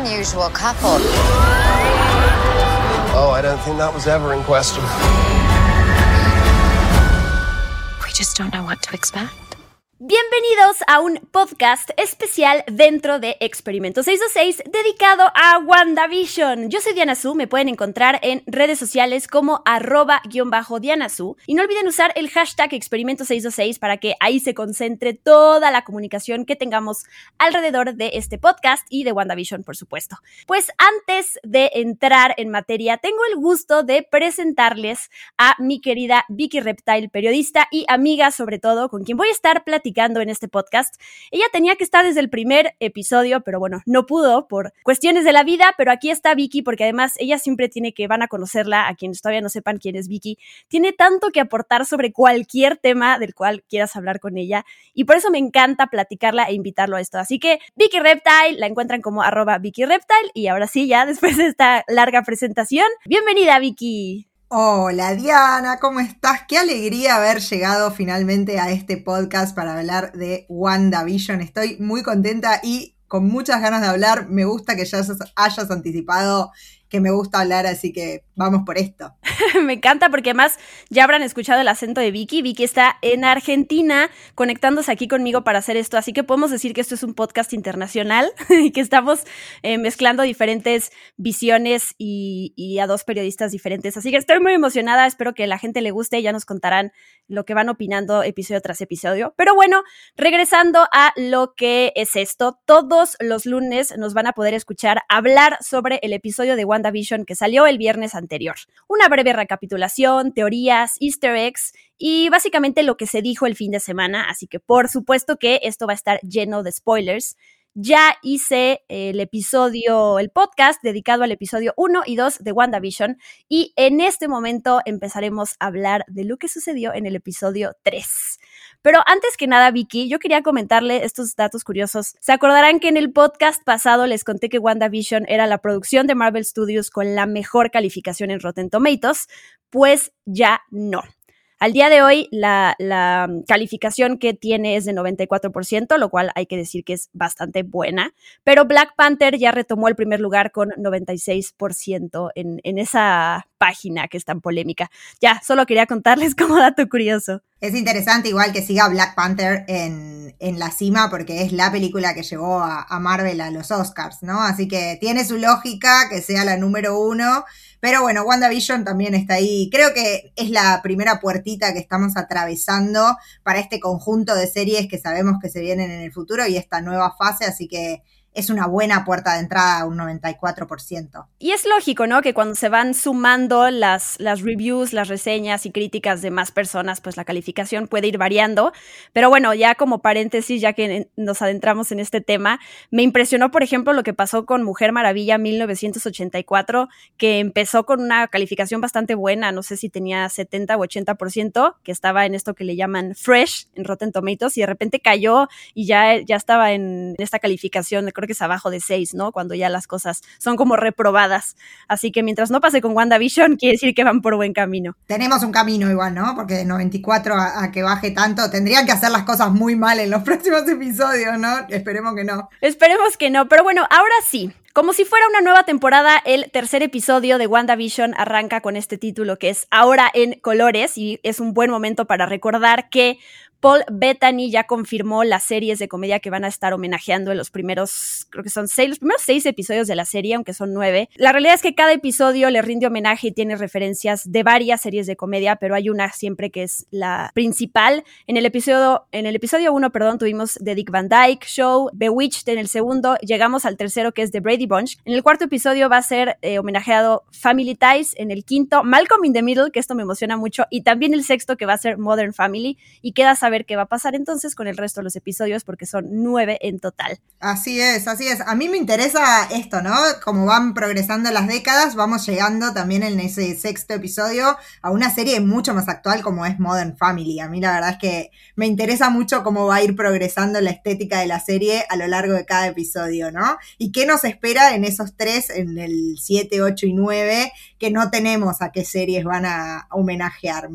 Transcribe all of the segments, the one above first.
unusual couple. Oh, I don't think that was ever in question. We just don't know what to expect. Bienvenidos a un podcast especial dentro de Experimento 626 dedicado a WandaVision. Yo soy Diana Su, me pueden encontrar en redes sociales como arroba Diana Su y no olviden usar el hashtag Experimento 626 para que ahí se concentre toda la comunicación que tengamos alrededor de este podcast y de WandaVision, por supuesto. Pues antes de entrar en materia, tengo el gusto de presentarles a mi querida Vicky Reptile, periodista y amiga sobre todo, con quien voy a estar platicando en este podcast. Ella tenía que estar desde el primer episodio, pero bueno, no pudo por cuestiones de la vida, pero aquí está Vicky porque además ella siempre tiene que, van a conocerla, a quienes todavía no sepan quién es Vicky, tiene tanto que aportar sobre cualquier tema del cual quieras hablar con ella y por eso me encanta platicarla e invitarlo a esto. Así que Vicky Reptile, la encuentran como arroba Vicky Reptile y ahora sí, ya después de esta larga presentación, bienvenida Vicky. Hola Diana, ¿cómo estás? Qué alegría haber llegado finalmente a este podcast para hablar de WandaVision. Estoy muy contenta y con muchas ganas de hablar. Me gusta que ya hayas anticipado que me gusta hablar, así que vamos por esto. me encanta porque además ya habrán escuchado el acento de Vicky. Vicky está en Argentina conectándose aquí conmigo para hacer esto, así que podemos decir que esto es un podcast internacional y que estamos eh, mezclando diferentes visiones y, y, a dos periodistas diferentes. Así que estoy muy emocionada, espero que la gente le guste, ya nos contarán lo que van opinando episodio tras episodio. Pero bueno, regresando a lo que es esto, todos los lunes nos van a poder escuchar hablar sobre el episodio de WandaVision que salió el viernes anterior. Una breve recapitulación, teorías, easter eggs y básicamente lo que se dijo el fin de semana, así que por supuesto que esto va a estar lleno de spoilers. Ya hice el episodio, el podcast dedicado al episodio 1 y 2 de WandaVision y en este momento empezaremos a hablar de lo que sucedió en el episodio 3. Pero antes que nada, Vicky, yo quería comentarle estos datos curiosos. Se acordarán que en el podcast pasado les conté que WandaVision era la producción de Marvel Studios con la mejor calificación en Rotten Tomatoes. Pues ya no. Al día de hoy, la, calificación que tiene es de 94%, lo cual hay que decir que es bastante buena, pero Black Panther ya retomó el primer lugar con 96% en, en esa página que es tan polémica. Ya, solo quería contarles como dato curioso. Es interesante igual que siga Black Panther en, la cima porque es la película que llevó a, a Marvel a los Oscars, ¿no? Así que tiene su lógica que sea la número uno pero bueno, WandaVision también está ahí. Creo que es la primera puertita que estamos atravesando para este conjunto de series que sabemos que se vienen en el futuro y esta nueva fase, así que es una buena puerta de entrada, un 94%. Y es lógico, ¿no? Que cuando se van sumando las, las reviews, las reseñas y críticas de más personas, pues la calificación puede ir variando. Pero bueno, ya como paréntesis, ya que nos adentramos en este tema, me impresionó, por ejemplo, lo que pasó con Mujer Maravilla 1984, que empezó con una calificación bastante buena, no sé si tenía 70 o 80%, que estaba en esto que le llaman fresh en Rotten Tomatoes, y de repente cayó y ya, ya estaba en esta calificación, creo que es abajo de 6, ¿no? Cuando ya las cosas son como reprobadas. Así que mientras no pase con WandaVision, quiere decir que van por buen camino. Tenemos un camino igual, ¿no? Porque de 94 a, que baje tanto, tendrían que hacer las cosas muy mal en los próximos episodios, ¿no? Esperemos que no. Esperemos que no, pero bueno, ahora sí. Como si fuera una nueva temporada, el tercer episodio de WandaVision arranca con este título que es Ahora en colores y es un buen momento para recordar que Paul Bettany ya confirmó las series de comedia que van a estar homenajeando en los primeros, creo que son seis, los primeros seis episodios de la serie, aunque son nueve. La realidad es que cada episodio le rinde homenaje y tiene referencias de varias series de comedia, pero hay una siempre que es la principal. En el episodio, en el episodio uno, perdón, tuvimos The Dick Van Dyke Show, Bewitched en el segundo, llegamos al tercero que es The Brady Bunch. En el cuarto episodio va a ser eh, homenajeado Family Ties, en el quinto Malcolm in the Middle, que esto me emociona mucho, y también el sexto que va a ser Modern Family, y queda ver qué va a pasar entonces con el resto de los episodios, porque son nueve en total. Así es, así es. A mí me interesa esto, ¿no? Como van progresando las décadas, vamos llegando también en ese sexto episodio a una serie mucho más actual como es Modern Family. A mí la verdad es que me interesa mucho cómo va a ir progresando la estética de la serie a lo largo de cada episodio, ¿no? Y qué nos espera en esos tres, en el 7, 8 y 9, que no tenemos a qué series van a homenajear.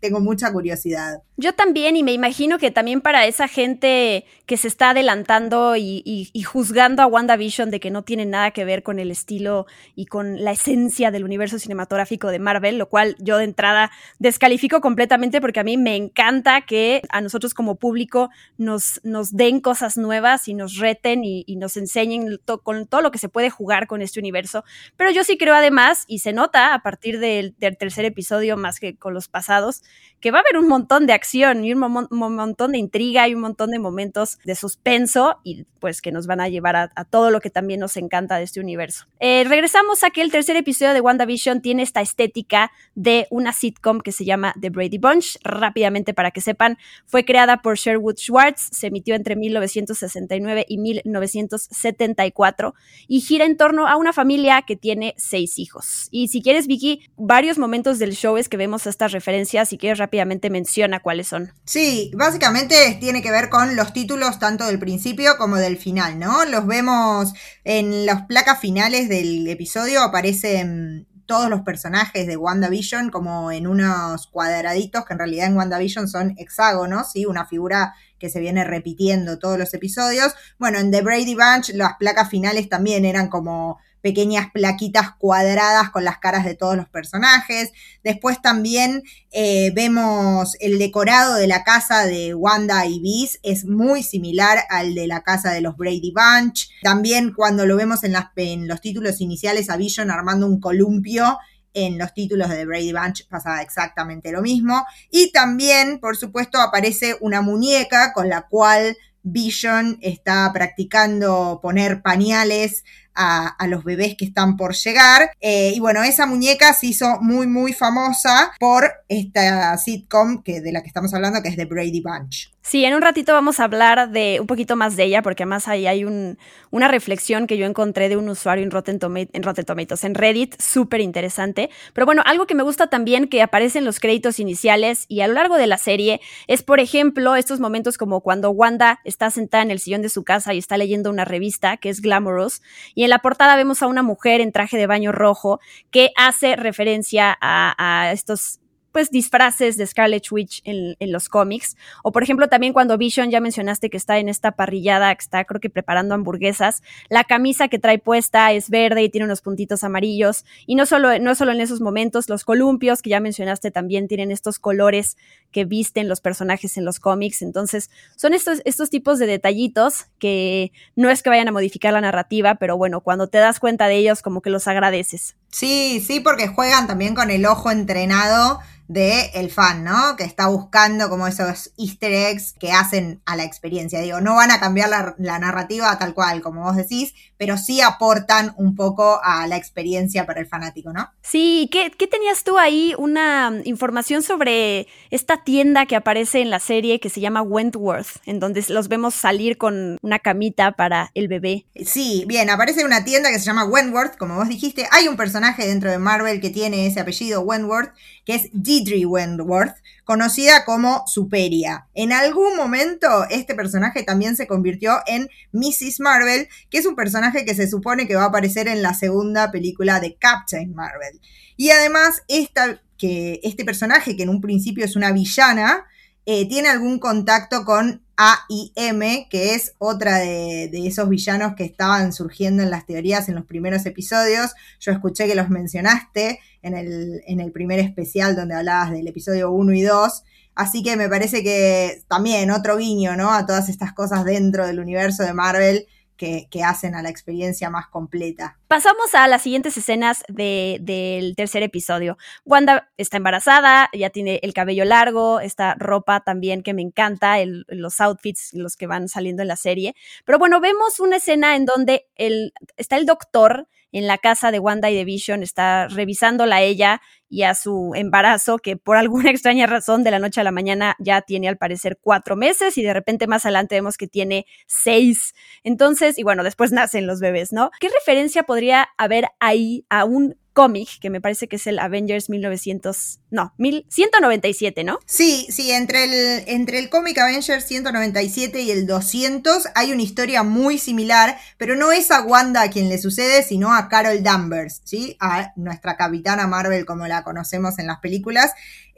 tengo mucha curiosidad. Yo también, y me imagino que también para esa gente que se está adelantando y, juzgando a WandaVision de que no tiene nada que ver con el estilo y con la esencia del universo cinematográfico de Marvel, lo cual yo de entrada descalifico completamente porque a mí me encanta que a nosotros como público nos, nos den cosas nuevas y nos reten y, nos enseñen con todo lo que se puede jugar con este universo. Pero yo sí creo además, y se nota a partir del, del tercer episodio más que con los pasados, que va a haber un montón de acción y un, montón de intriga y un montón de momentos de suspenso y pues que nos van a llevar a, todo lo que también nos encanta de este universo. Eh, regresamos a que el tercer episodio de WandaVision tiene esta estética de una sitcom que se llama The Brady Bunch. Rápidamente para que sepan, fue creada por Sherwood Schwartz, se emitió entre 1969 y 1974 y gira en torno a una familia que tiene seis hijos. Y si quieres, Vicky, varios momentos del show es que vemos estas referencias, si quieres rápidamente menciona son. Sí, básicamente tiene que ver con los títulos tanto del principio como del final, ¿no? Los vemos en las placas finales del episodio, aparecen todos los personajes de WandaVision como en unos cuadraditos que en realidad en WandaVision son hexágonos, ¿sí? Una figura que se viene repitiendo todos los episodios. Bueno, en The Brady Bunch las placas finales también eran como pequeñas plaquitas cuadradas con las caras de todos los personajes. Después también eh, vemos el decorado de la casa de Wanda y Beast, es muy similar al de la casa de los Brady Bunch. También cuando lo vemos en, en los títulos iniciales a Vision armando un columpio, en los títulos de Brady Bunch pasaba exactamente lo mismo. Y también, por supuesto, aparece una muñeca con la cual Vision está practicando poner pañales a, los bebés que están por llegar. Eh, y bueno, esa muñeca se hizo muy, muy famosa por esta sitcom que, de la que estamos hablando, que es The Brady Bunch. Sí, en un ratito vamos a hablar de un poquito más de ella, porque además ahí hay una reflexión que yo encontré de un usuario en Rotten, en Rotten Tomatoes, en Reddit, súper interesante. Pero bueno, algo que me gusta también que aparece en los créditos iniciales y a lo largo de la serie es, por ejemplo, estos momentos como cuando Wanda está sentada en el sillón de su casa y está leyendo una revista que es Glamorous, y en la portada vemos a una mujer en traje de baño rojo que hace referencia a estos pues disfraces de Scarlet Witch en, los cómics. O por ejemplo también cuando Vision, ya mencionaste que está en esta parrillada, que está creo que preparando hamburguesas, la camisa que trae puesta es verde y tiene unos puntitos amarillos. Y no solo, no solo en esos momentos, los columpios que ya mencionaste también tienen estos colores que visten los personajes en los cómics. Entonces son estos, estos tipos de detallitos que no es que vayan a modificar la narrativa, pero bueno, cuando te das cuenta de ellos como que los agradeces. Sí, sí, porque juegan también con el ojo entrenado de el fan, ¿no? Que está buscando como esos easter eggs que hacen a la experiencia. Digo, no van a cambiar la, narrativa tal cual, como vos decís, pero sí aportan un poco a la experiencia para el fanático, ¿no? Sí, ¿qué, qué tenías tú ahí? Una información sobre esta tienda que aparece en la serie que se llama Wentworth, en donde los vemos salir con una camita para el bebé. Sí, bien, aparece una tienda que se llama Wentworth, como vos dijiste. Hay un personaje dentro de Marvel que tiene ese apellido Wentworth, que es Deidre Wentworth, conocida como Superia. En algún momento este personaje también se convirtió en Mrs. Marvel, que es un personaje que se supone que va a aparecer en la segunda película de Captain Marvel. Y además esta, que este personaje, que en un principio es una villana, eh, tiene algún contacto con AIM, que es otra de, esos villanos que estaban surgiendo en las teorías en los primeros episodios. Yo escuché que los mencionaste en el, en el primer especial donde hablabas del episodio 1 y 2. Así que me parece que también otro guiño, ¿no? A todas estas cosas dentro del universo de Marvel que, hacen a la experiencia más completa. Pasamos a las siguientes escenas del tercer episodio. Wanda está embarazada, ya tiene el cabello largo, esta ropa también que me encanta, los outfits, los que van saliendo en la serie. Pero bueno, vemos una escena en donde el, está el doctor en la casa de Wanda y de Vision, está revisándola ella y a su embarazo, que por alguna extraña razón de la noche a la mañana ya tiene al parecer cuatro meses y de repente más adelante vemos que tiene seis. Entonces, y bueno, después nacen los bebés, ¿no? ¿Qué referencia podría haber ahí a un cómic, que me parece que es el Avengers 1900, no, 1197, ¿no? Sí, sí, entre el, entre el cómic Avengers 197 y el 200 hay una historia muy similar, pero no es a Wanda a quien le sucede, sino a Carol Danvers, ¿sí? A nuestra capitana Marvel como la conocemos en las películas.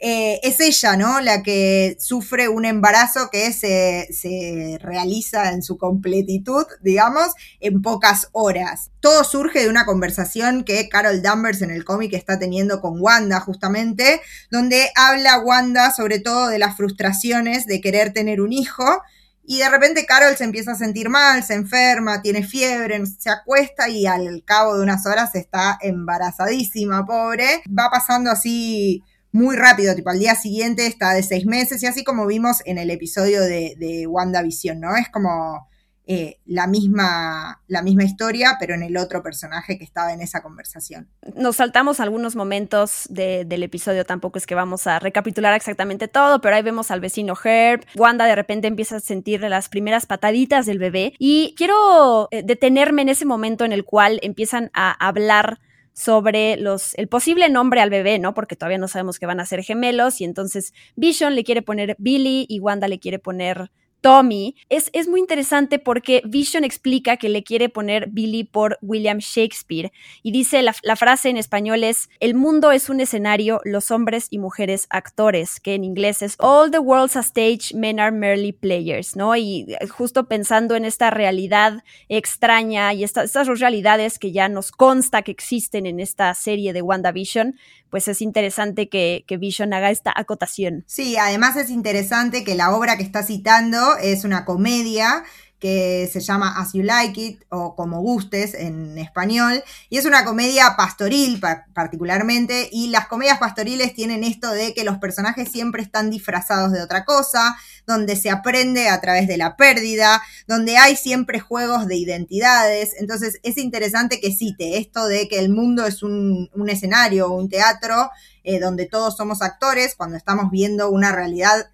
Eh, es ella, ¿no? La que sufre un embarazo que se, se realiza en su completitud, digamos, en pocas horas. Todo surge de una conversación que Carol Danvers en el cómic está teniendo con Wanda, justamente, donde habla Wanda sobre todo de las frustraciones de querer tener un hijo. Y de repente Carol se empieza a sentir mal, se enferma, tiene fiebre, se acuesta y al cabo de unas horas está embarazadísima, pobre. Va pasando así muy rápido, tipo al día siguiente está de seis meses y así como vimos en el episodio de, de WandaVision, ¿no? Es como eh, la, misma, la misma historia, pero en el otro personaje que estaba en esa conversación. Nos saltamos algunos momentos del episodio, tampoco es que vamos a recapitular exactamente todo, pero ahí vemos al vecino Herb, Wanda de repente empieza a sentir las primeras pataditas del bebé y quiero eh, detenerme en ese momento en el cual empiezan a hablar sobre los, el posible nombre al bebé, ¿no? Porque todavía no sabemos que van a ser gemelos y entonces Vision le quiere poner Billy y Wanda le quiere poner Tommy, es, es, muy interesante porque Vision explica que le quiere poner Billy por William Shakespeare y dice la, la, frase en español es, el mundo es un escenario, los hombres y mujeres actores, que en inglés es, all the world's a stage, men are merely players, ¿no? Y justo pensando en esta realidad extraña y esta, estas dos realidades que ya nos consta que existen en esta serie de WandaVision, pues es interesante que, que, Vision haga esta acotación. Sí, además es interesante que la obra que está citando es una comedia que se llama As You Like It o Como Gustes en español, y es una comedia pastoril particularmente, y las comedias pastoriles tienen esto de que los personajes siempre están disfrazados de otra cosa, donde se aprende a través de la pérdida, donde hay siempre juegos de identidades, entonces es interesante que cite esto de que el mundo es un, escenario, un teatro, eh, donde todos somos actores, cuando estamos viendo una realidad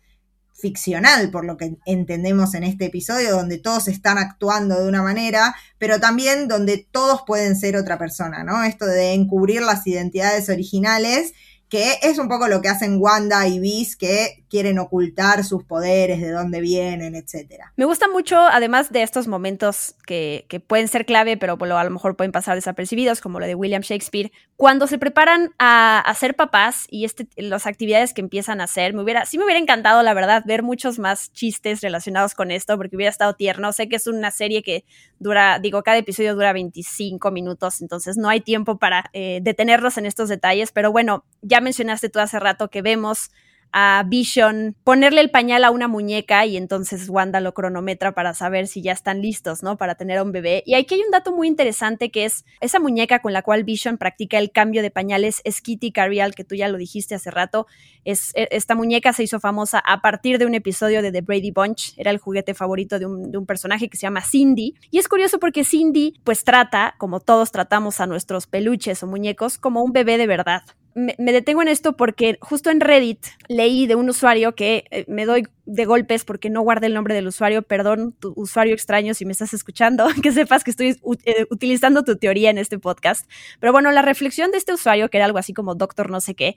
ficcional, por lo que entendemos en este episodio, donde todos están actuando de una manera, pero también donde todos pueden ser otra persona, ¿no? Esto de encubrir las identidades originales que es un poco lo que hacen Wanda y Viz, que quieren ocultar sus poderes, de dónde vienen, etc. Me gusta mucho, además de estos momentos que, que pueden ser clave, pero a lo mejor pueden pasar desapercibidos, como lo de William Shakespeare, cuando se preparan a, a ser papás y este, las actividades que empiezan a hacer, me hubiera, sí me hubiera encantado, la verdad, ver muchos más chistes relacionados con esto, porque hubiera estado tierno. Sé que es una serie que dura, digo, cada episodio dura 25 minutos, entonces no hay tiempo para eh, detenernos en estos detalles, pero bueno, ya mencionaste tú hace rato que vemos a Vision ponerle el pañal a una muñeca y entonces Wanda lo cronometra para saber si ya están listos, ¿no? Para tener a un bebé. Y aquí hay un dato muy interesante que es esa muñeca con la cual Vision practica el cambio de pañales es Kitty Carrial, que tú ya lo dijiste hace rato. Es, e, esta muñeca se hizo famosa a partir de un episodio de The Brady Bunch. Era el juguete favorito de un, de un personaje que se llama Cindy. Y es curioso porque Cindy pues trata, como todos tratamos a nuestros peluches o muñecos, como un bebé de verdad me, detengo en esto porque justo en Reddit leí de un usuario que eh, me doy de golpes porque no guardé el nombre del usuario, perdón, tu usuario extraño si me estás escuchando, que sepas que estoy eh, utilizando tu teoría en este podcast. Pero bueno, la reflexión de este usuario, que era algo así como doctor no sé qué,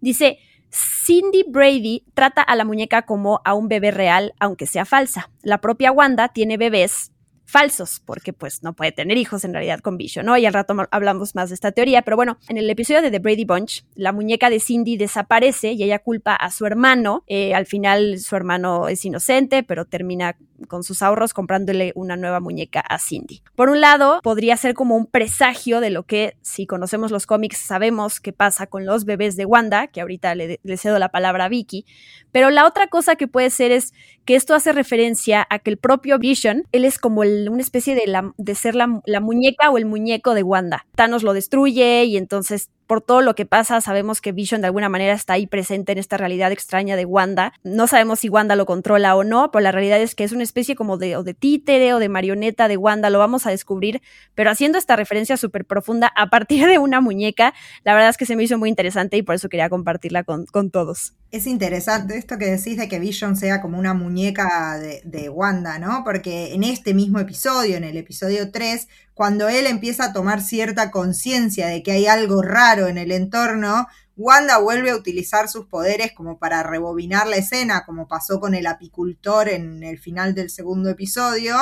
dice, Cindy Brady trata a la muñeca como a un bebé real, aunque sea falsa. La propia Wanda tiene bebés falsos, porque pues no puede tener hijos en realidad con Vision, ¿no? Y al rato hablamos más de esta teoría, pero bueno, en el episodio de The Brady Bunch, la muñeca de Cindy desaparece y ella culpa a su hermano. Eh, al final su hermano es inocente, pero termina con sus ahorros comprándole una nueva muñeca a Cindy. Por un lado, podría ser como un presagio de lo que, si conocemos los cómics, sabemos que pasa con los bebés de Wanda, que ahorita le, cedo la palabra a Vicky, pero la otra cosa que puede ser es que esto hace referencia a que el propio Vision, él es como una especie de, la, ser la, muñeca o el muñeco de Wanda. Thanos lo destruye y entonces por todo lo que pasa sabemos que Vision de alguna manera está ahí presente en esta realidad extraña de Wanda. No sabemos si Wanda lo controla o no, pero la realidad es que es una especie como de, de títere o de marioneta de Wanda, lo vamos a descubrir, pero haciendo esta referencia súper profunda a partir de una muñeca, la verdad es que se me hizo muy interesante y por eso quería compartirla con todos. Es interesante esto que decís de que Vision sea como una muñeca de, Wanda, ¿no? Porque en este mismo episodio, en el episodio 3, cuando él empieza a tomar cierta conciencia de que hay algo raro en el entorno, Wanda vuelve a utilizar sus poderes como para rebobinar la escena, como pasó con el apicultor en el final del segundo episodio,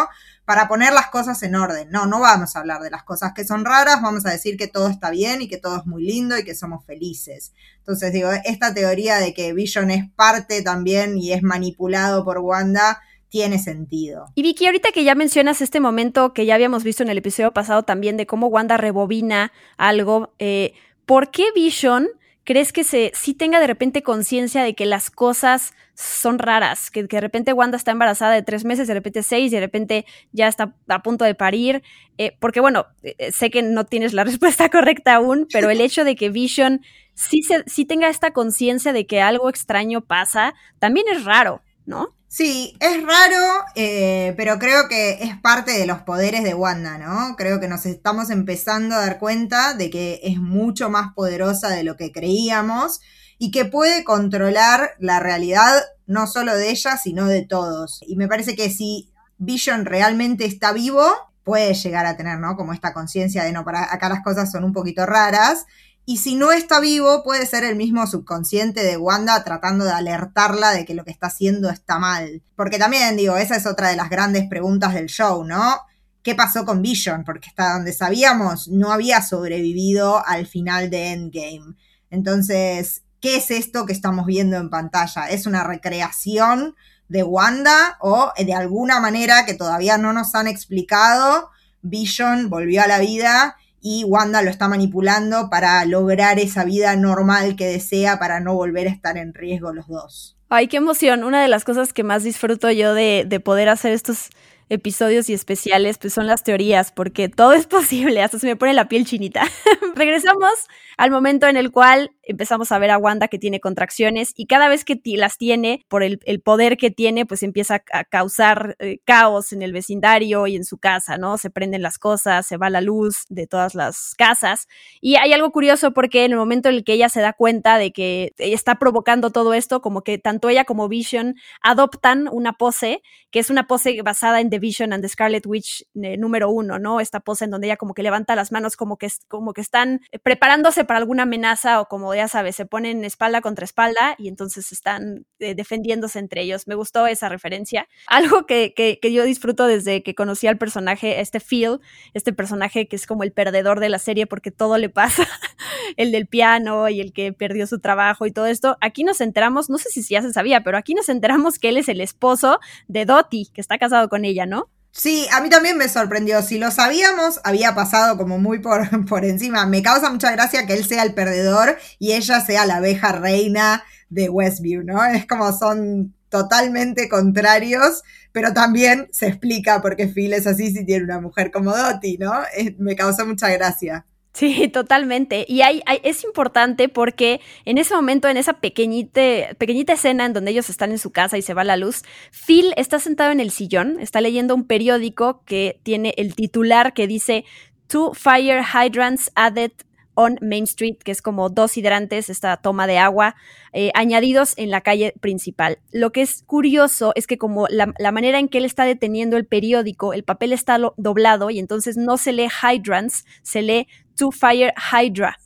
para poner las cosas en orden. No, no vamos a hablar de las cosas que son raras, vamos a decir que todo está bien y que todo es muy lindo y que somos felices. Entonces digo, esta teoría de que Vision es parte también y es manipulado por Wanda, tiene sentido. Y Vicky, ahorita que ya mencionas este momento que ya habíamos visto en el episodio pasado también de cómo Wanda rebobina algo, eh, ¿por qué Vision ¿crees que se sí tenga de repente conciencia de que las cosas son raras? Que, de repente Wanda está embarazada de tres meses, de repente seis, de repente ya está a punto de parir. Eh, porque bueno, eh, sé que no tienes la respuesta correcta aún, pero el hecho de que Vision sí, se, sí tenga esta conciencia de que algo extraño pasa, también es raro, ¿no? Sí, es raro, eh, pero creo que es parte de los poderes de Wanda, ¿no? Creo que nos estamos empezando a dar cuenta de que es mucho más poderosa de lo que creíamos y que puede controlar la realidad no solo de ella, sino de todos. Y me parece que si Vision realmente está vivo, puede llegar a tener, ¿no? Como esta conciencia de no, para acá las cosas son un poquito raras y si no está vivo, puede ser el mismo subconsciente de Wanda tratando de alertarla de que lo que está haciendo está mal. Porque también, digo, esa es otra de las grandes preguntas del show, ¿no? ¿Qué pasó con Vision? Porque hasta donde sabíamos, no había sobrevivido al final de Endgame. Entonces, ¿qué es esto que estamos viendo en pantalla? ¿Es una recreación de Wanda o de alguna manera que todavía no nos han explicado? Vision volvió a la vida y Wanda lo está manipulando para lograr esa vida normal que desea para no volver a estar en riesgo los dos. Ay, qué emoción. Una de las cosas que más disfruto yo de, de poder hacer estos episodios y especiales, pues son las teorías, porque todo es posible, hasta se me pone la piel chinita. Regresamos al momento en el cual empezamos a ver a Wanda que tiene contracciones y cada vez que las tiene, por el, poder que tiene, pues empieza a causar eh, caos en el vecindario y en su casa, ¿no? Se prenden las cosas, se va la luz de todas las casas. Y hay algo curioso porque en el momento en el que ella se da cuenta de que está provocando todo esto, como que tanto ella como Vision adoptan una pose, que es una pose basada en The Vision and the Scarlet Witch eh, número uno, ¿no? Esta pose en donde ella como que levanta las manos como que, como que están preparándose para alguna amenaza o como ya sabes, se ponen espalda contra espalda y entonces están eh, defendiéndose entre ellos. Me gustó esa referencia. Algo que, que, yo disfruto desde que conocí al personaje, este Phil, este personaje que es como el perdedor de la serie porque todo le pasa, el del piano y el que perdió su trabajo y todo esto. Aquí nos enteramos, no sé si ya se sabía, pero aquí nos enteramos que él es el esposo de Dottie, que está casado con ella, ¿no? Sí, a mí también me sorprendió. Si lo sabíamos, había pasado como muy por, por encima. Me causa mucha gracia que él sea el perdedor y ella sea la abeja reina de Westview, ¿no? Es como son totalmente contrarios, pero también se explica por qué Phil es así si tiene una mujer como Dottie, ¿no? me causa mucha gracia. Sí, totalmente. Y hay, es importante porque en ese momento, en esa pequeñita, pequeñita escena en donde ellos están en su casa y se va la luz, Phil está sentado en el sillón, está leyendo un periódico que tiene el titular que dice Two fire hydrants added on Main Street, que es como dos hidrantes, esta toma de agua, eh, añadidos en la calle principal. Lo que es curioso es que como la, manera en que él está deteniendo el periódico, el papel está doblado y entonces no se lee hydrants, se lee to fire hydra.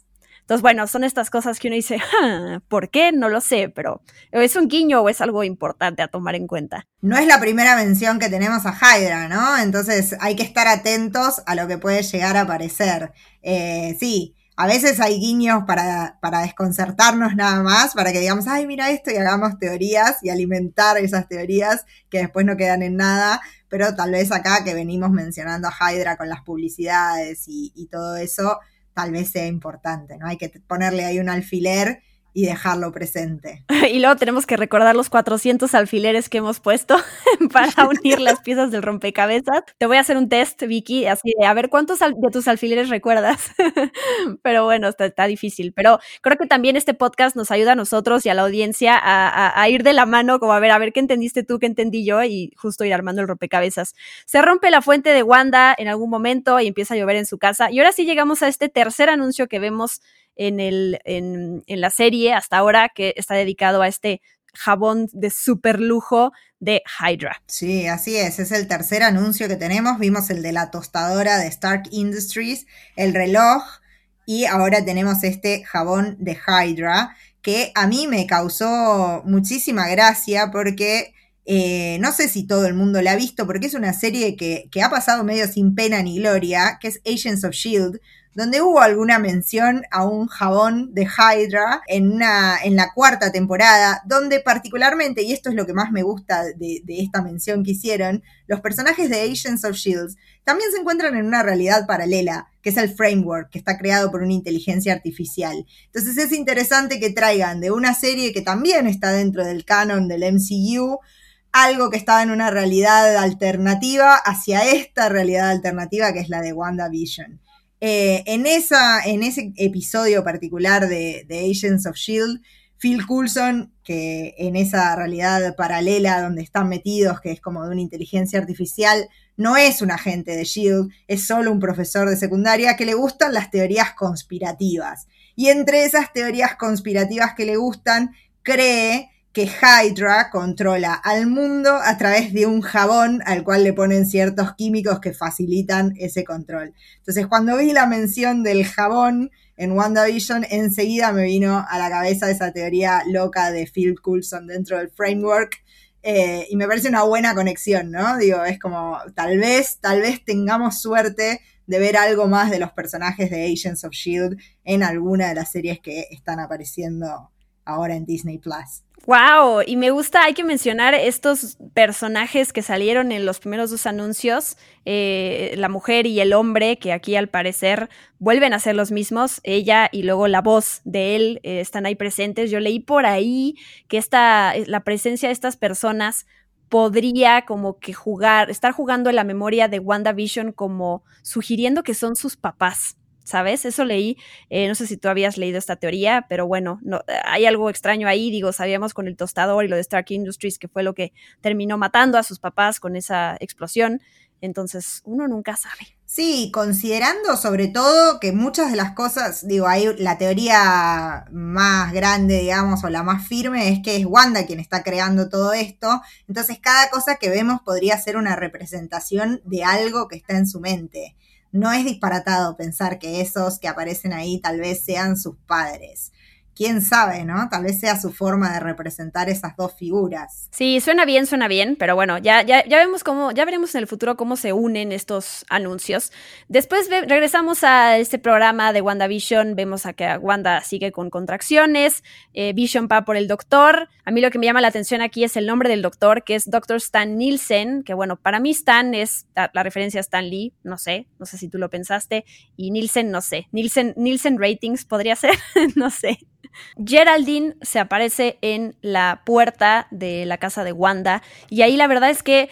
Entonces, bueno, son estas cosas que uno dice, ¿por qué? No lo sé, pero es un guiño o es algo importante a tomar en cuenta. No es la primera mención que tenemos a Hydra, ¿no? Entonces hay que estar atentos a lo que puede llegar a aparecer. Eh, sí, a veces hay guiños para, para desconcertarnos nada más, para que digamos, ay, mira esto y hagamos teorías y alimentar esas teorías que después no quedan en nada, pero tal vez acá que venimos mencionando a Hydra con las publicidades y, y todo eso, tal vez sea importante, ¿no? Hay que ponerle ahí un alfiler y dejarlo presente. Y luego tenemos que recordar los 400 alfileres que hemos puesto para unir las piezas del rompecabezas. Te voy a hacer un test, Vicky, así de a ver cuántos de tus alfileres recuerdas. Pero bueno, está, difícil. Pero creo que también este podcast nos ayuda a nosotros y a la audiencia a, ir de la mano, como a ver, a ver qué entendiste tú, qué entendí yo y justo ir armando el rompecabezas. Se rompe la fuente de Wanda en algún momento y empieza a llover en su casa. Y ahora sí llegamos a este tercer anuncio que vemos en, el, en, en la serie hasta ahora, que está dedicado a este jabón de super lujo de Hydra. Sí, así es. Es el tercer anuncio que tenemos. Vimos el de la tostadora de Stark Industries, el reloj y ahora tenemos este jabón de Hydra que a mí me causó muchísima gracia porque eh, no sé si todo el mundo la ha visto porque es una serie que, que ha pasado medio sin pena ni gloria, que es Agents of Shield, donde hubo alguna mención a un jabón de Hydra en, la cuarta temporada, donde particularmente, y esto es lo que más me gusta de, de esta mención que hicieron, los personajes de Agents of Shields también se encuentran en una realidad paralela, que es el framework, que está creado por una inteligencia artificial. Entonces es interesante que traigan de una serie que también está dentro del canon del MCU, algo que estaba en una realidad alternativa hacia esta realidad alternativa que es la de WandaVision. Eh, en, esa, en ese episodio particular de, Agents of Shield, Phil Coulson, que en esa realidad paralela donde están metidos, que es como de una inteligencia artificial, no es un agente de Shield, es solo un profesor de secundaria que le gustan las teorías conspirativas. Y entre esas teorías conspirativas que le gustan, cree que Hydra controla al mundo a través de un jabón al cual le ponen ciertos químicos que facilitan ese control. Entonces, cuando vi la mención del jabón en WandaVision, enseguida me vino a la cabeza esa teoría loca de Phil Coulson dentro del framework. Eh, y me parece una buena conexión, ¿no? Digo, es como, tal vez, tal vez tengamos suerte de ver algo más de los personajes de Agents of Shield en alguna de las series que están apareciendo ahora en Disney Plus. Wow, y me gusta, hay que mencionar estos personajes que salieron en los primeros dos anuncios, eh, la mujer y el hombre, que aquí al parecer vuelven a ser los mismos, ella y luego la voz de él eh, están ahí presentes. Yo leí por ahí que esta, la presencia de estas personas podría como que jugar, estar jugando en la memoria de WandaVision como sugiriendo que son sus papás. ¿Sabes? Eso leí, eh, no sé si tú habías leído esta teoría, pero bueno, no, hay algo extraño ahí, digo, sabíamos con el tostador y lo de Stark Industries, que fue lo que terminó matando a sus papás con esa explosión, entonces uno nunca sabe. Sí, considerando sobre todo que muchas de las cosas, digo, hay la teoría más grande, digamos, o la más firme es que es Wanda quien está creando todo esto, entonces cada cosa que vemos podría ser una representación de algo que está en su mente no es disparatado pensar que esos que aparecen ahí tal vez sean sus padres quién sabe, ¿no? Tal vez sea su forma de representar esas dos figuras. Sí, suena bien, suena bien, pero bueno, ya, ya, ya vemos cómo, ya veremos en el futuro cómo se unen estos anuncios. Después regresamos a este programa de WandaVision, vemos a que Wanda sigue con contracciones, eh, Vision va por el doctor. A mí lo que me llama la atención aquí es el nombre del doctor, que es Dr. Stan Nielsen, que bueno, para mí Stan es la, referencia a Stan Lee, no sé, no sé si tú lo pensaste, y Nielsen, no sé, Nielsen, Nielsen Ratings podría ser, no sé. Geraldine se aparece en la puerta de la casa de Wanda y ahí la verdad es que,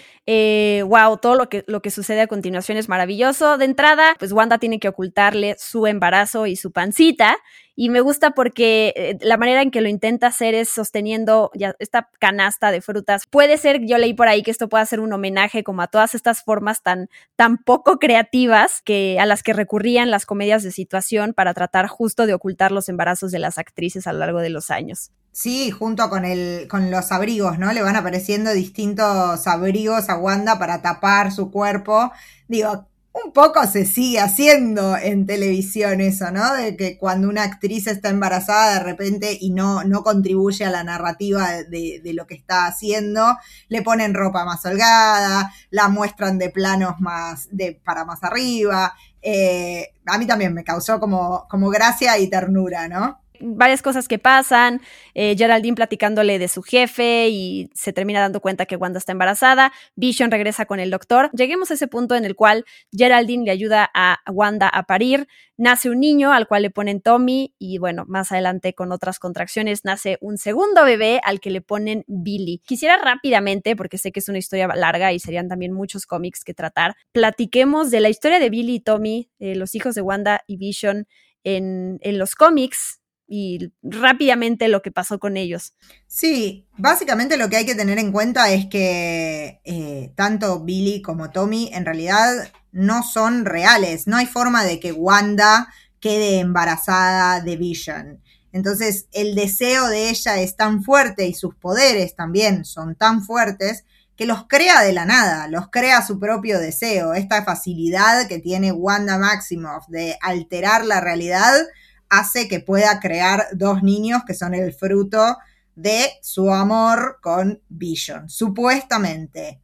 wow, eh, todo lo que, lo que sucede a continuación es maravilloso. De entrada, pues Wanda tiene que ocultarle su embarazo y su pancita y me gusta porque eh, la manera en que lo intenta hacer es sosteniendo ya esta canasta de frutas. Puede ser, yo leí por ahí que esto pueda ser un homenaje como a todas estas formas tan, tan poco creativas que, a las que recurrían las comedias de situación para tratar justo de ocultar los embarazos de las actrices a lo largo de los años. Sí, junto con, el, con los abrigos, ¿no? Le van apareciendo distintos abrigos a Wanda para tapar su cuerpo. Digo, un poco se sigue haciendo en televisión eso, ¿no? De que cuando una actriz está embarazada de repente y no, no contribuye a la narrativa de, lo que está haciendo, le ponen ropa más holgada, la muestran de planos más, de, para más arriba. Eh, a mí también me causó como, como gracia y ternura, ¿no? Varias cosas que pasan, eh, Geraldine platicándole de su jefe y se termina dando cuenta que Wanda está embarazada, Vision regresa con el doctor, lleguemos a ese punto en el cual Geraldine le ayuda a Wanda a parir, nace un niño al cual le ponen Tommy y bueno, más adelante con otras contracciones nace un segundo bebé al que le ponen Billy. Quisiera rápidamente, porque sé que es una historia larga y serían también muchos cómics que tratar, platiquemos de la historia de Billy y Tommy, eh, los hijos de Wanda y Vision en, en los cómics y rápidamente lo que pasó con ellos. Sí, básicamente lo que hay que tener en cuenta es que eh, tanto Billy como Tommy en realidad no son reales. No hay forma de que Wanda quede embarazada de Vision. Entonces el deseo de ella es tan fuerte y sus poderes también son tan fuertes que los crea de la nada, los crea su propio deseo. Esta facilidad que tiene Wanda Maximoff de alterar la realidad hace que pueda crear dos niños que son el fruto de su amor con Vision, supuestamente.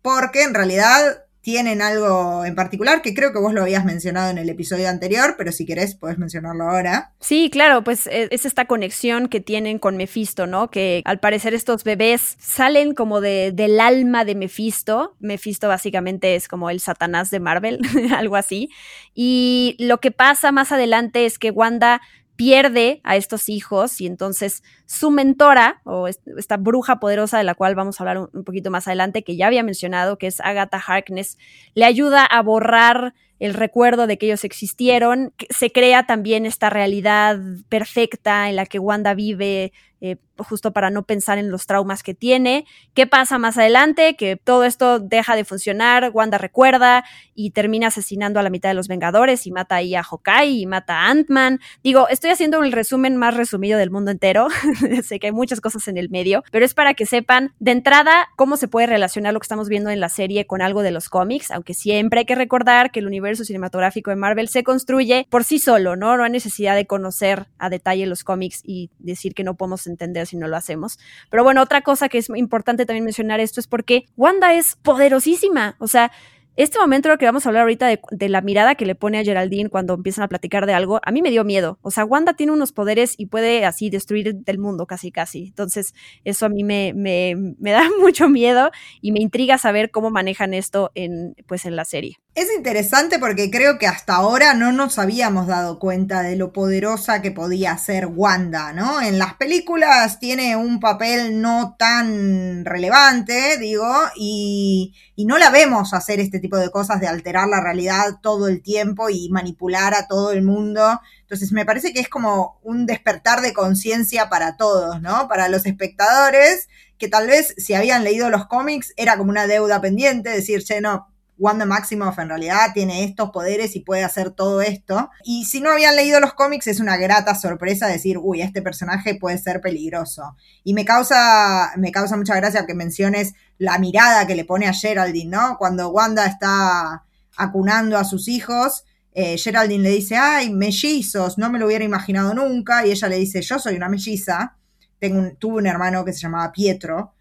Porque en realidad tienen algo en particular que creo que vos lo habías mencionado en el episodio anterior, pero si querés puedes mencionarlo ahora. Sí, claro, pues e, es esta conexión que tienen con Mephisto, ¿no? Que al parecer estos bebés salen como de, del alma de Mephisto. Mephisto básicamente es como el Satanás de Marvel, algo así. Y lo que pasa más adelante es que Wanda pierde a estos hijos y entonces su mentora o esta bruja poderosa de la cual vamos a hablar un, poquito más adelante que ya había mencionado que es Agatha Harkness le ayuda a borrar el recuerdo de que ellos existieron se crea también esta realidad perfecta en la que Wanda vive eh, justo para no pensar en los traumas que tiene. ¿Qué pasa más adelante? Que todo esto deja de funcionar, Wanda recuerda y termina asesinando a la mitad de los Vengadores y mata ahí a Hawkeye y mata a Ant-Man. Digo, estoy haciendo el resumen más resumido del mundo entero, sé que hay muchas cosas en el medio, pero es para que sepan de entrada cómo se puede relacionar lo que estamos viendo en la serie con algo de los cómics, aunque siempre hay que recordar que el universo cinematográfico de Marvel se construye por sí solo, ¿no? No hay necesidad de conocer a detalle los cómics y decir que no podemos entender si no lo hacemos. Pero bueno, otra cosa que es importante también mencionar esto es porque Wanda es poderosísima, o sea, este momento lo que vamos a hablar ahorita de, la mirada que le pone a Geraldine cuando empiezan a platicar de algo, a mí me dio miedo. O sea, Wanda tiene unos poderes y puede así destruir el mundo casi casi. Entonces, eso a mí me, me, da mucho miedo y me intriga saber cómo manejan esto en, pues, en la serie. Es interesante porque creo que hasta ahora no nos habíamos dado cuenta de lo poderosa que podía ser Wanda, ¿no? En las películas tiene un papel no tan relevante, digo, y, y no la vemos hacer este tipo de cosas de alterar la realidad todo el tiempo y manipular a todo el mundo. Entonces me parece que es como un despertar de conciencia para todos, ¿no? Para los espectadores, que tal vez si habían leído los cómics era como una deuda pendiente, decir, che, no, Wanda Maximoff en realidad tiene estos poderes y puede hacer todo esto. Y si no habían leído los cómics, es una grata sorpresa decir, uy, este personaje puede ser peligroso. Y me causa, me causa mucha gracia que menciones la mirada que le pone a Geraldine, ¿no? Cuando Wanda está acunando a sus hijos, eh, Geraldine le dice, ay, mellizos, no me lo hubiera imaginado nunca. Y ella le dice, yo soy una melliza. Tengo tuve un hermano que se llamaba Pietro.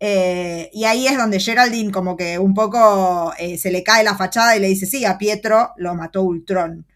Eh, y ahí es donde Geraldine como que un poco eh, se le cae la fachada y le dice, sí, a Pietro lo mató Ultron.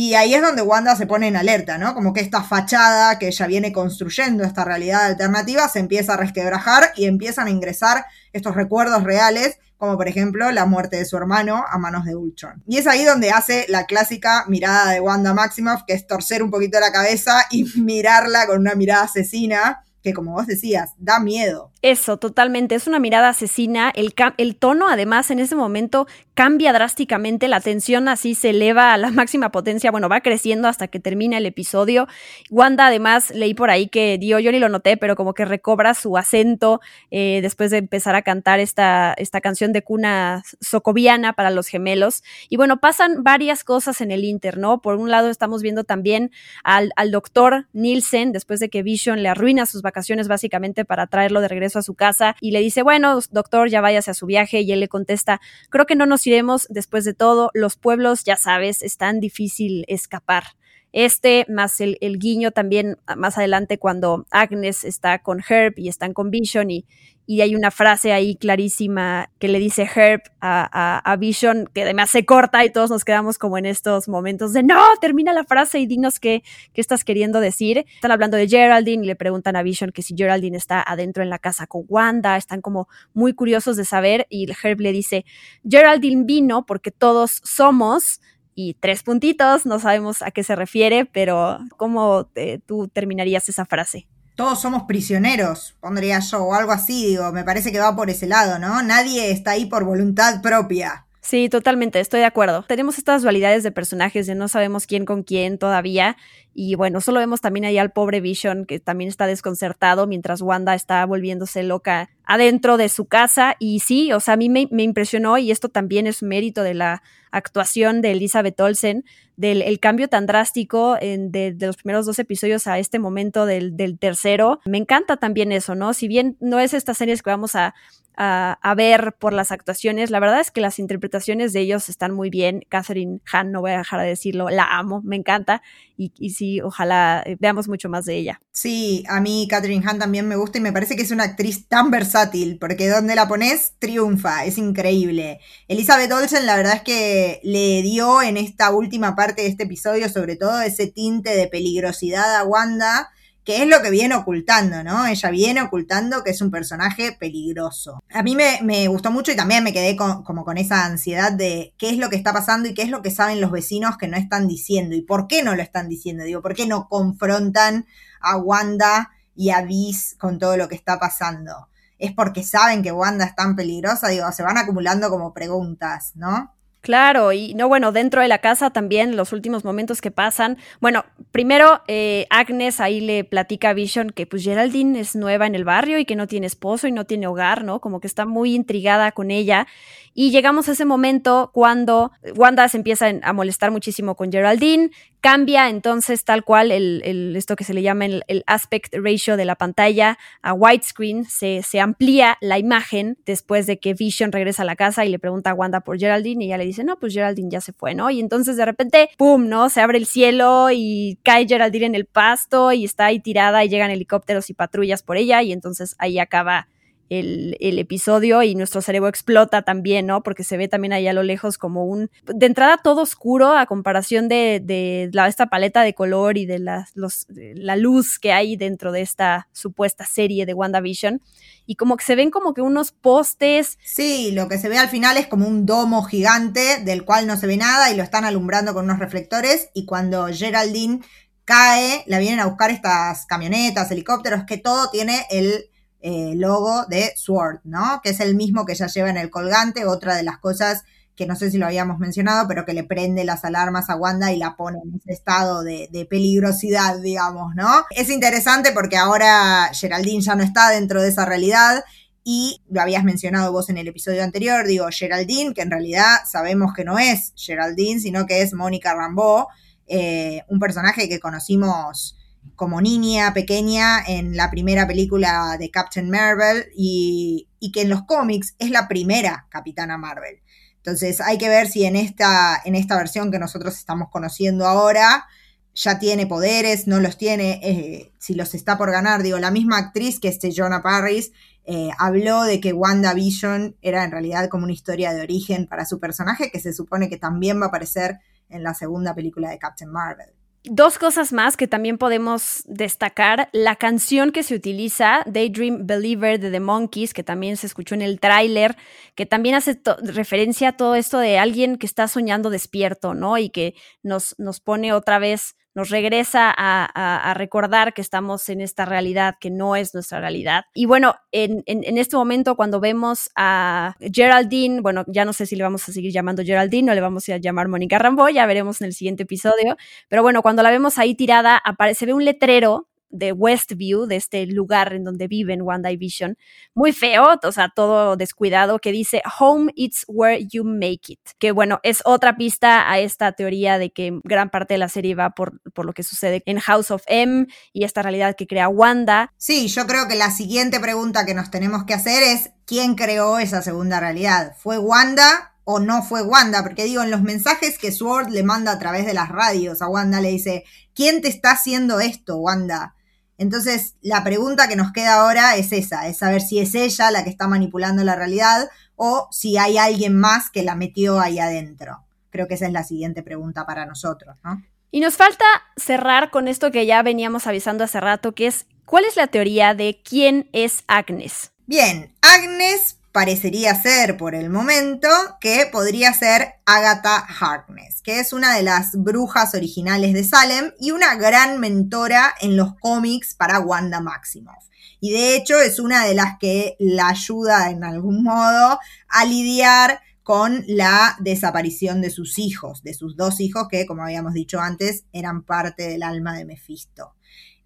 Y ahí es donde Wanda se pone en alerta, ¿no? Como que esta fachada que ella viene construyendo, esta realidad alternativa, se empieza a resquebrajar y empiezan a ingresar estos recuerdos reales, como por ejemplo la muerte de su hermano a manos de Ultron. Y es ahí donde hace la clásica mirada de Wanda Maximoff, que es torcer un poquito la cabeza y mirarla con una mirada asesina que como vos decías, da miedo. Eso, totalmente. Es una mirada asesina. El, tono, además, en ese momento cambia drásticamente. La tensión así se eleva a la máxima potencia. Bueno, va creciendo hasta que termina el episodio. Wanda, además, leí por ahí que dio, yo ni lo noté, pero como que recobra su acento eh, después de empezar a cantar esta, esta canción de cuna socoviana para los gemelos. Y bueno, pasan varias cosas en el Inter, ¿no? Por un lado, estamos viendo también al, al doctor Nielsen, después de que Vision le arruina sus vacaciones básicamente para traerlo de regreso a su casa y le dice, bueno, doctor, ya váyase a su viaje y él le contesta, creo que no nos iremos después de todo, los pueblos, ya sabes, es tan difícil escapar. Este, más el, el, guiño también más adelante cuando Agnes está con Herb y están con Vision y, y hay una frase ahí clarísima que le dice Herb a, Vision que además se corta y todos nos quedamos como en estos momentos de no, termina la frase y dinos qué, qué estás queriendo decir. Están hablando de Geraldine y le preguntan a Vision que si Geraldine está adentro en la casa con Wanda, están como muy curiosos de saber y Herb le dice, Geraldine vino porque todos somos y tres puntitos, no sabemos a qué se refiere, pero ¿cómo tú terminarías esa frase? Todos somos prisioneros, pondría yo, o algo así, digo, me parece que va por ese lado, ¿no? Nadie está ahí por voluntad propia. Sí, totalmente, estoy de acuerdo. Tenemos estas dualidades de personajes de no sabemos quién con quién todavía. Y bueno, solo vemos también ahí al pobre Vision que también está desconcertado mientras Wanda está volviéndose loca adentro de su casa. Y sí, o sea, a mí me, impresionó y esto también es mérito de la actuación de Elizabeth Olsen, del el cambio tan drástico en, de, los primeros dos episodios a este momento del, del tercero. Me encanta también eso, ¿no? Si bien no es estas series que vamos a a, ver por las actuaciones. La verdad es que las interpretaciones de ellos están muy bien. Catherine Han, no voy a dejar de decirlo, la amo, me encanta. Y, y sí, ojalá eh, veamos mucho más de ella. Sí, a mí Catherine Han también me gusta y me parece que es una actriz tan versátil, porque donde la pones, triunfa, es increíble. Elizabeth Olsen, la verdad es que le dio en esta última parte de este episodio, sobre todo ese tinte de peligrosidad a Wanda que es lo que viene ocultando, ¿no? Ella viene ocultando que es un personaje peligroso. A mí me, gustó mucho y también me quedé como con esa ansiedad de qué es lo que está pasando y qué es lo que saben los vecinos que no están diciendo y por qué no lo están diciendo. Digo, ¿por qué no confrontan a Wanda y a Viz con todo lo que está pasando? ¿Es porque saben que Wanda es tan peligrosa? Digo, se van acumulando como preguntas, ¿no? Claro, y no, bueno, dentro de la casa también los últimos momentos que pasan. Bueno, primero eh, Agnes ahí le platica a Vision que pues Geraldine es nueva en el barrio y que no tiene esposo y no tiene hogar, ¿no? Como que está muy intrigada con ella. Y llegamos a ese momento cuando Wanda se empieza a molestar muchísimo con Geraldine, cambia entonces tal cual el, esto que se le llama el, aspect ratio de la pantalla a widescreen, se, se amplía la imagen después de que Vision regresa a la casa y le pregunta a Wanda por Geraldine y ella le dice, no, pues Geraldine ya se fue, ¿no? Y entonces de repente, ¡pum!, ¿no? Se abre el cielo y cae Geraldine en el pasto y está ahí tirada y llegan helicópteros y patrullas por ella y entonces ahí acaba el, episodio y nuestro cerebro explota también, ¿no? Porque se ve también ahí a lo lejos como un, de entrada todo oscuro a comparación de, de la, esta paleta de color y de la, los, la luz que hay dentro de esta supuesta serie de WandaVision. Y como que se ven como que unos postes. Sí, lo que se ve al final es como un domo gigante del cual no se ve nada y lo están alumbrando con unos reflectores y cuando Geraldine cae, la vienen a buscar estas camionetas, helicópteros, que todo tiene el eh, logo de Sword, ¿no? Que es el mismo que ella lleva en el colgante, otra de las cosas que no sé si lo habíamos mencionado, pero que le prende las alarmas a Wanda y la pone en ese estado de, peligrosidad, digamos, ¿no? Es interesante porque ahora Geraldine ya no está dentro de esa realidad y lo habías mencionado vos en el episodio anterior, digo, Geraldine, que en realidad sabemos que no es Geraldine, sino que es Mónica Rambeau, eh, un personaje que conocimos como niña pequeña en la primera película de Captain Marvel y, que en los cómics es la primera Capitana Marvel. Entonces hay que ver si en esta, en esta versión que nosotros estamos conociendo ahora ya tiene poderes, no los tiene, eh, si los está por ganar. Digo, la misma actriz que este Jonah Parris eh, habló de que WandaVision era en realidad como una historia de origen para su personaje que se supone que también va a aparecer en la segunda película de Captain Marvel. Dos cosas más que también podemos destacar. La canción que se utiliza, Daydream Believer de The Monkeys, que también se escuchó en el tráiler, que también hace referencia a todo esto de alguien que está soñando despierto, ¿no? Y que nos, nos pone otra vez nos regresa a, recordar que estamos en esta realidad que no es nuestra realidad. Y bueno, en, este momento cuando vemos a Geraldine, bueno, ya no sé si le vamos a seguir llamando Geraldine o le vamos a llamar Mónica Rambo, ya veremos en el siguiente episodio, pero bueno, cuando la vemos ahí tirada, aparece, ve un letrero de Westview, de este lugar en donde viven Wanda Vision, muy feo, o sea, todo descuidado, que dice Home it's where you make it. Que bueno, es otra pista a esta teoría de que gran parte de la serie va por, por lo que sucede en House of M y esta realidad que crea Wanda. Sí, yo creo que la siguiente pregunta que nos tenemos que hacer es: ¿quién creó esa segunda realidad? ¿Fue Wanda o no fue Wanda, porque digo, en los mensajes que Sword le manda a través de las radios a Wanda le dice, ¿quién te está haciendo esto, Wanda? Entonces, la pregunta que nos queda ahora es esa, es saber si es ella la que está manipulando la realidad o si hay alguien más que la metió ahí adentro. Creo que esa es la siguiente pregunta para nosotros, ¿no? Y nos falta cerrar con esto que ya veníamos avisando hace rato, que es, ¿cuál es la teoría de quién es Agnes? Bien, Agnes parecería ser por el momento que podría ser Agatha Harkness, que es una de las brujas originales de Salem y una gran mentora en los cómics para Wanda Maximoff. Y de hecho es una de las que la ayuda en algún modo a lidiar con la desaparición de sus hijos, de sus dos hijos que, como habíamos dicho antes, eran parte del alma de Mephisto.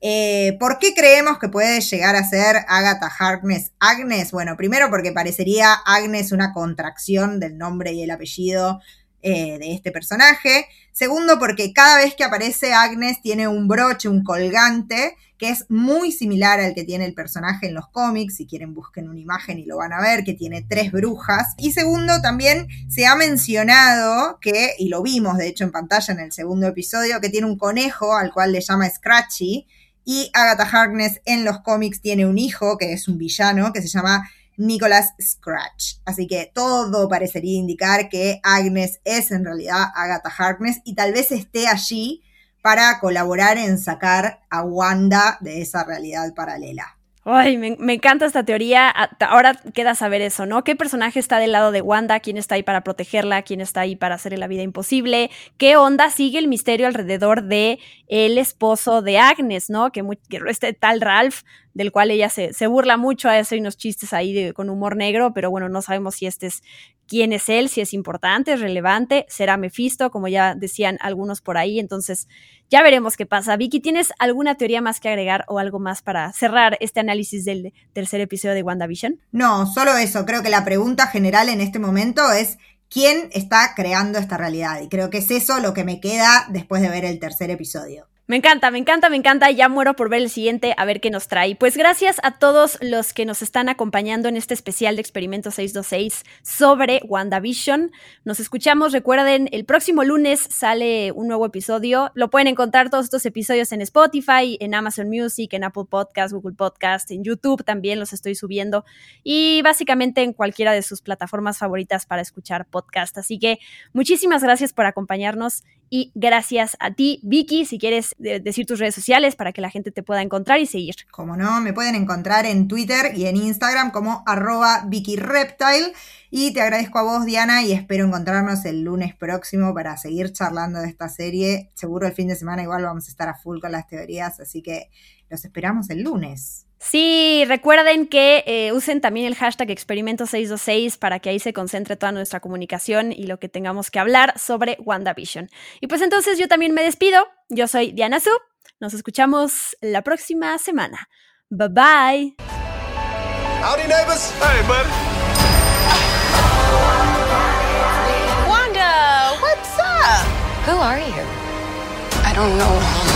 Eh, ¿Por qué creemos que puede llegar a ser Agatha Harkness Agnes? Bueno, primero porque parecería Agnes una contracción del nombre y el apellido eh, de este personaje. Segundo, porque cada vez que aparece Agnes tiene un broche, un colgante, que es muy similar al que tiene el personaje en los cómics. Si quieren, busquen una imagen y lo van a ver, que tiene tres brujas. Y segundo, también se ha mencionado que, y lo vimos de hecho en pantalla en el segundo episodio, que tiene un conejo al cual le llama Scratchy. Y Agatha Harkness en los cómics tiene un hijo, que es un villano, que se llama Nicholas Scratch. Así que todo parecería indicar que Agnes es en realidad Agatha Harkness y tal vez esté allí para colaborar en sacar a Wanda de esa realidad paralela. Ay, me, encanta esta teoría. Ahora queda saber eso, ¿no? ¿Qué personaje está del lado de Wanda? ¿Quién está ahí para protegerla? ¿Quién está ahí para hacerle la vida imposible? ¿Qué onda sigue el misterio alrededor de el esposo de Agnes, ¿no? Que, este tal Ralph, del cual ella se, burla mucho, a unos chistes ahí con humor negro, pero bueno, no sabemos si este es quién es él, si es importante, es relevante, será Mephisto, como ya decían algunos por ahí, entonces ya veremos qué pasa. Vicky, ¿tienes alguna teoría más que agregar o algo más para cerrar este análisis del tercer episodio de WandaVision? No, solo eso, creo que la pregunta general en este momento es quién está creando esta realidad y creo que es eso lo que me queda después de ver el tercer episodio. Me encanta, me encanta, me encanta. Ya muero por ver el siguiente, a ver qué nos trae. Pues gracias a todos los que nos están acompañando en este especial de Experimento 626 sobre WandaVision. Nos escuchamos, recuerden, el próximo lunes sale un nuevo episodio. Lo pueden encontrar todos estos episodios en Spotify, en Amazon Music, en Apple Podcast, Google Podcast, en YouTube también los estoy subiendo. Y básicamente en cualquiera de sus plataformas favoritas para escuchar podcast. Así que muchísimas gracias por acompañarnos y gracias a ti, Vicky, si quieres decir tus redes sociales para que la gente te pueda encontrar y seguir. Como no, me pueden encontrar en Twitter y en Instagram como arroba VickyReptile. Y te agradezco a vos, Diana, y espero encontrarnos el lunes próximo para seguir charlando de esta serie. Seguro el fin de semana igual vamos a estar a full con las teorías, así que los esperamos el lunes. Sí, recuerden que eh, usen también el hashtag experimento626 para que ahí se concentre toda nuestra comunicación y lo que tengamos que hablar sobre WandaVision. Y pues entonces yo también me despido. Yo soy Diana Su. Nos escuchamos la próxima semana. Bye bye. Howdy, neighbors. Hey, bud. Wanda, what's up? Who are you? I don't know.